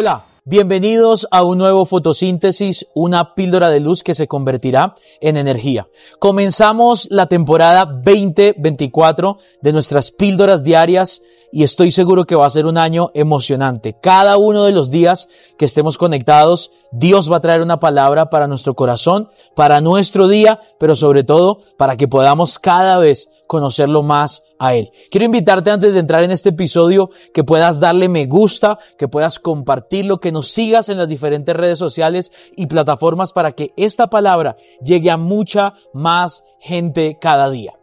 Hola, bienvenidos a un nuevo fotosíntesis, una píldora de luz que se convertirá en energía. Comenzamos la temporada 2024 de nuestras píldoras diarias y estoy seguro que va a ser un año emocionante. Cada uno de los días que estemos conectados, Dios va a traer una palabra para nuestro corazón, para nuestro día, pero sobre todo para que podamos cada vez conocerlo más a Él. Quiero invitarte antes de entrar en este episodio que puedas darle me gusta, que puedas compartirlo, que nos sigas en las diferentes redes sociales y plataformas para que esta palabra llegue a mucha más gente cada día.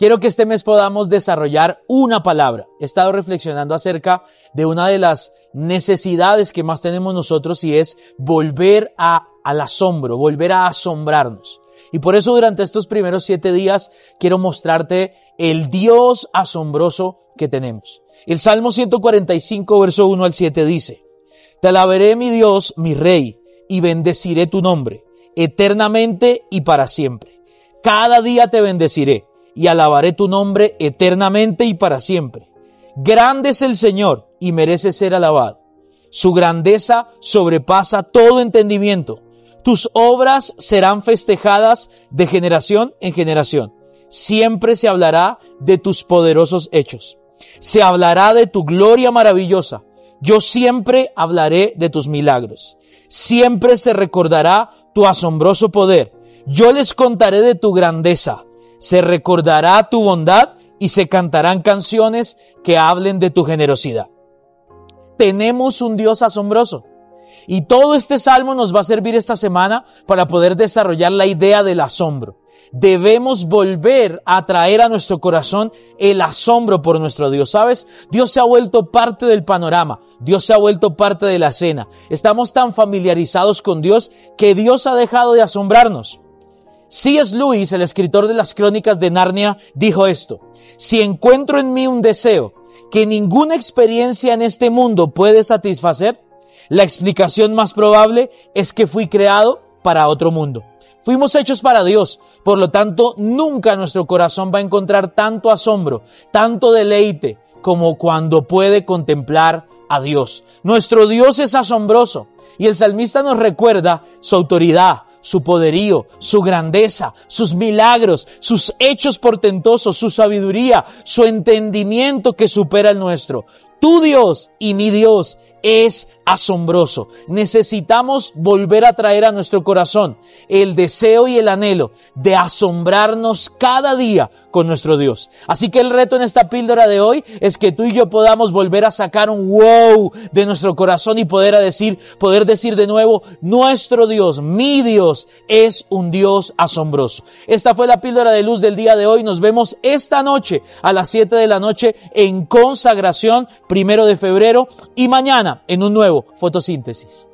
Quiero que este mes podamos desarrollar una palabra. He estado reflexionando acerca de una de las necesidades que más tenemos nosotros y es volver a, al asombro, volver a asombrarnos. Y por eso durante estos primeros siete días quiero mostrarte el Dios asombroso que tenemos. El Salmo 145, verso 1 al 7 dice, Te alabaré mi Dios, mi Rey, y bendeciré tu nombre, eternamente y para siempre. Cada día te bendeciré y alabaré tu nombre eternamente y para siempre. Grande es el Señor y merece ser alabado. Su grandeza sobrepasa todo entendimiento. Tus obras serán festejadas de generación en generación. Siempre se hablará de tus poderosos hechos. Se hablará de tu gloria maravillosa. Yo siempre hablaré de tus milagros. Siempre se recordará tu asombroso poder. Yo les contaré de tu grandeza se recordará tu bondad y se cantarán canciones que hablen de tu generosidad. Tenemos un Dios asombroso. Y todo este salmo nos va a servir esta semana para poder desarrollar la idea del asombro. Debemos volver a traer a nuestro corazón el asombro por nuestro Dios. ¿Sabes? Dios se ha vuelto parte del panorama. Dios se ha vuelto parte de la escena. Estamos tan familiarizados con Dios que Dios ha dejado de asombrarnos. C.S. Lewis, el escritor de las crónicas de Narnia, dijo esto, si encuentro en mí un deseo que ninguna experiencia en este mundo puede satisfacer, la explicación más probable es que fui creado para otro mundo. Fuimos hechos para Dios, por lo tanto nunca nuestro corazón va a encontrar tanto asombro, tanto deleite, como cuando puede contemplar a Dios. Nuestro Dios es asombroso y el salmista nos recuerda su autoridad, su poderío, su grandeza, sus milagros, sus hechos portentosos, su sabiduría, su entendimiento que supera el nuestro. Tu Dios y mi Dios es asombroso. Necesitamos volver a traer a nuestro corazón el deseo y el anhelo de asombrarnos cada día con nuestro Dios. Así que el reto en esta píldora de hoy es que tú y yo podamos volver a sacar un wow de nuestro corazón y poder decir, poder decir de nuevo, nuestro Dios, mi Dios es un Dios asombroso. Esta fue la píldora de luz del día de hoy. Nos vemos esta noche a las 7 de la noche en consagración, primero de febrero y en un nuevo fotosíntesis.